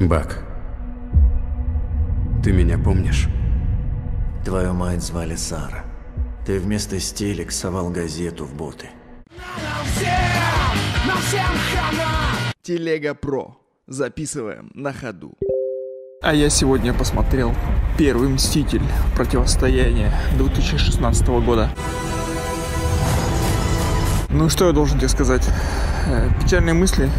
Бак, ты меня помнишь? Твою мать звали Сара. Ты вместо стелек совал газету в боты. Телега Про. Записываем на ходу. А я сегодня посмотрел «Первый Мститель. Противостояние» 2016 года. Ну что я должен тебе сказать? Э, Печальные мысли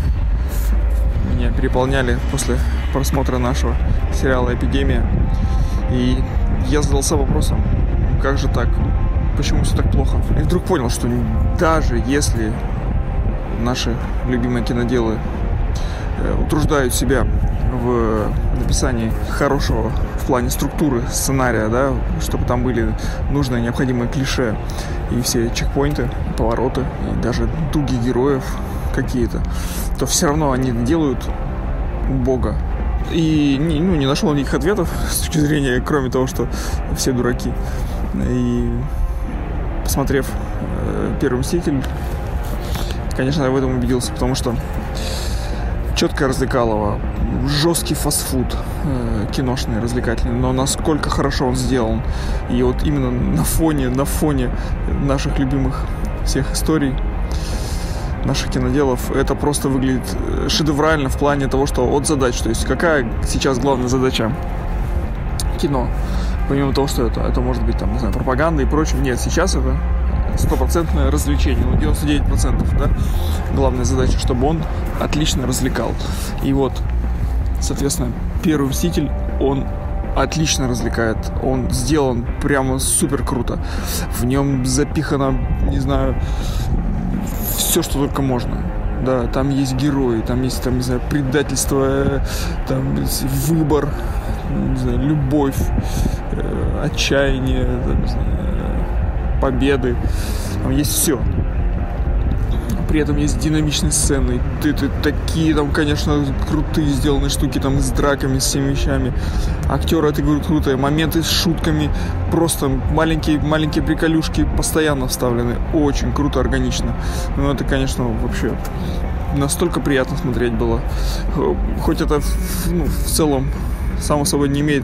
меня переполняли после просмотра нашего сериала «Эпидемия». И я задался вопросом, как же так? Почему все так плохо? И вдруг понял, что даже если наши любимые киноделы э, утруждают себя в написании хорошего в плане структуры сценария, да, чтобы там были нужные необходимые клише и все чекпоинты, повороты и даже дуги героев какие-то, то все равно они делают бога. И ну, не нашел никаких ответов с точки зрения, кроме того, что все дураки. И посмотрев э, Первый Мститель, конечно, я в этом убедился, потому что четко развлекалово, жесткий фастфуд э, киношный, развлекательный, но насколько хорошо он сделан. И вот именно на фоне, на фоне наших любимых всех историй, наших киноделов, это просто выглядит э, шедеврально в плане того, что от задач. То есть какая сейчас главная задача кино? Помимо того, что это, это может быть там, не знаю, пропаганда и прочее. Нет, сейчас это стопроцентное развлечение, ну 99%, да, главная задача, чтобы он отлично развлекал. И вот, соответственно, первый Мститель, он отлично развлекает. Он сделан прямо супер круто. В нем запихано, не знаю, все, что только можно. Да, там есть герои, там есть, там, не знаю, предательство, там есть выбор, не знаю, любовь, э, отчаяние, там, не знаю, победы. Там есть все. При этом есть динамичные сцены. Ты, ты такие там, конечно, крутые сделаны штуки там с драками, с всеми вещами. Актеры, это говорю, крутые. Моменты с шутками. Просто маленькие, маленькие приколюшки постоянно вставлены. Очень круто, органично. Ну, это, конечно, вообще настолько приятно смотреть было. Хоть это ну, в целом само собой не имеет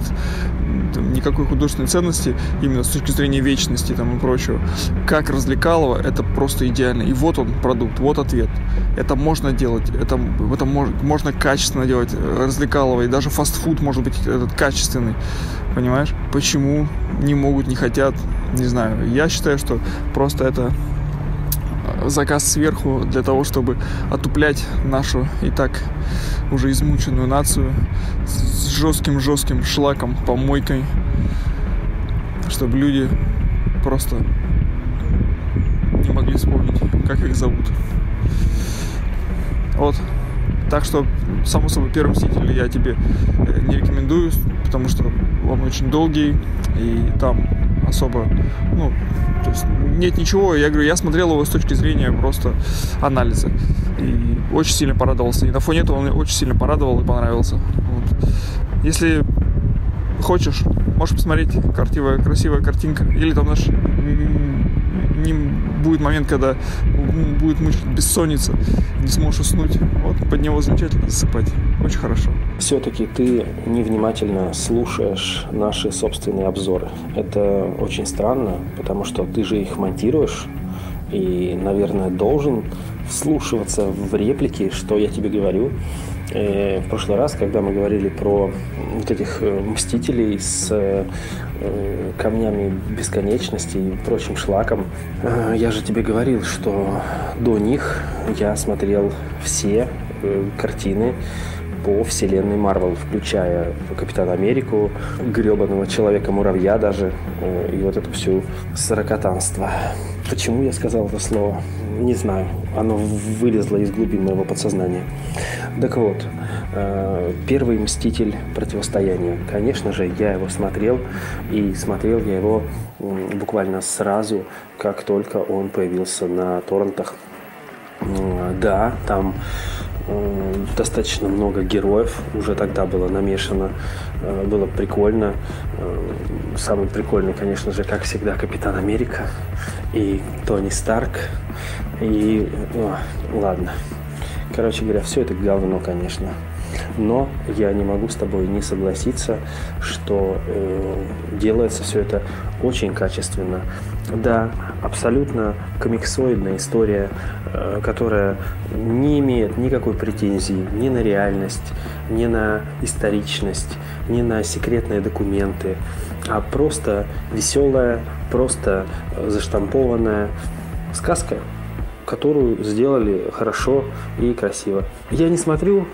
там, никакой художественной ценности именно с точки зрения вечности там, и прочего. Как развлекалово, это просто идеально. И вот он продукт, вот ответ. Это можно делать, это, это мож, можно качественно делать, развлекалово. И даже фастфуд может быть этот качественный. Понимаешь? Почему не могут, не хотят, не знаю. Я считаю, что просто это заказ сверху для того, чтобы отуплять нашу и так уже измученную нацию с жестким-жестким шлаком, помойкой, чтобы люди просто не могли вспомнить, как их зовут. Вот. Так что, само собой, первый Мститель я тебе не рекомендую, потому что он очень долгий, и там особо, ну, нет ничего. Я говорю, я смотрел его с точки зрения просто анализа. И очень сильно порадовался. И на фоне этого он очень сильно порадовал и понравился. Вот. Если хочешь, можешь посмотреть красивая, красивая картинка. Или там наш не будет момент, когда будет мучить бессонница, не сможешь уснуть. Вот под него замечательно засыпать. Очень хорошо. Все-таки ты невнимательно слушаешь наши собственные обзоры. Это очень странно, потому что ты же их монтируешь и, наверное, должен вслушиваться в реплики, что я тебе говорю. Э, в прошлый раз, когда мы говорили про вот этих э, мстителей с э, камнями бесконечности и прочим шлаком, я же тебе говорил, что до них я смотрел все картины по вселенной Марвел, включая Капитана Америку, гребаного Человека-муравья даже, и вот эту всю сорокотанство. Почему я сказал это слово? Не знаю. Оно вылезло из глубин моего подсознания. Так вот, э, первый «Мститель. Противостояние». Конечно же, я его смотрел, и смотрел я его буквально сразу, как только он появился на торрентах. Да, там достаточно много героев уже тогда было намешано, э, было прикольно. Э, самый прикольный, конечно же, как всегда, Капитан Америка и Тони Старк. И, о, ладно. Короче говоря, все это говно, конечно. Но я не могу с тобой не согласиться, что э, делается все это очень качественно. Да, абсолютно комиксоидная история, э, которая не имеет никакой претензии ни на реальность, ни на историчность, ни на секретные документы, а просто веселая, просто заштампованная сказка которую сделали хорошо и красиво. Я не смотрю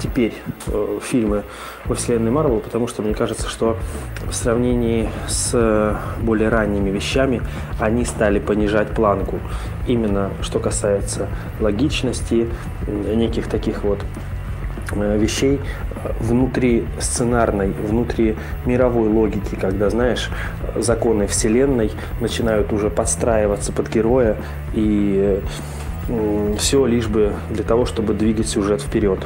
теперь э, фильмы во вселенной Марвел, потому что мне кажется, что в сравнении с более ранними вещами они стали понижать планку. Именно что касается логичности, неких таких вот э, вещей внутри сценарной, внутри мировой логики, когда, знаешь, законы вселенной начинают уже подстраиваться под героя и все лишь бы для того, чтобы двигать сюжет вперед.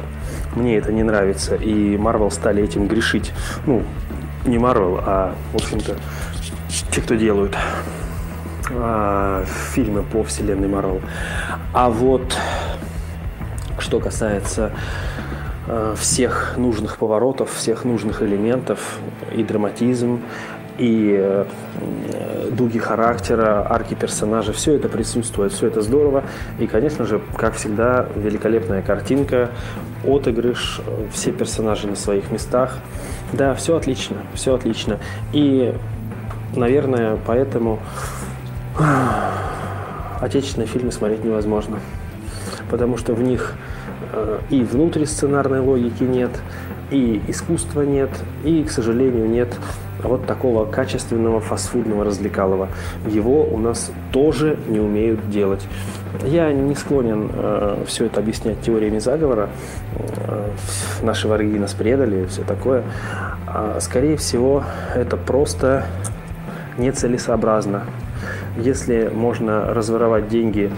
Мне это не нравится, и Марвел стали этим грешить. Ну, не Марвел, а, в общем-то, те, кто делают а, фильмы по вселенной Марвел. А вот что касается а, всех нужных поворотов, всех нужных элементов, и драматизм, и э, дуги характера, арки персонажа, все это присутствует, все это здорово. И, конечно же, как всегда, великолепная картинка, отыгрыш, все персонажи на своих местах. Да, все отлично, все отлично. И, наверное, поэтому отечественные фильмы смотреть невозможно. Потому что в них э, и внутрисценарной логики нет, и искусства нет, и, к сожалению, нет вот такого качественного фастфудного развлекалого. Его у нас тоже не умеют делать. Я не склонен э, все это объяснять теориями заговора. Э, наши враги нас предали, все такое. А, скорее всего, это просто нецелесообразно. Если можно разворовать деньги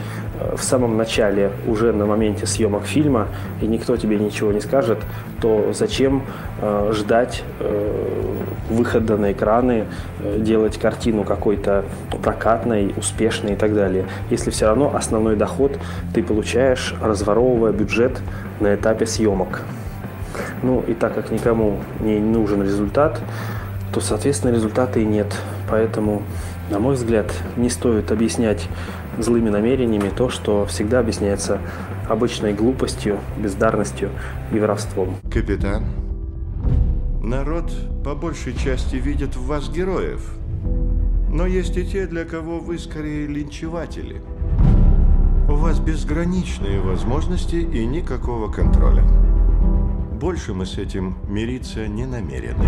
в самом начале, уже на моменте съемок фильма, и никто тебе ничего не скажет, то зачем э, ждать э, выхода на экраны, э, делать картину какой-то прокатной, успешной и так далее. Если все равно основной доход ты получаешь, разворовывая бюджет на этапе съемок. Ну и так как никому не нужен результат, то, соответственно, результата и нет. Поэтому, на мой взгляд, не стоит объяснять злыми намерениями то, что всегда объясняется обычной глупостью, бездарностью и воровством. Капитан, народ по большей части видит в вас героев. Но есть и те, для кого вы скорее линчеватели. У вас безграничные возможности и никакого контроля. Больше мы с этим мириться не намерены.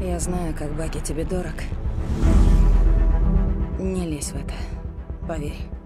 Я знаю, как Баки тебе дорог. Не лезь в это. Поверь.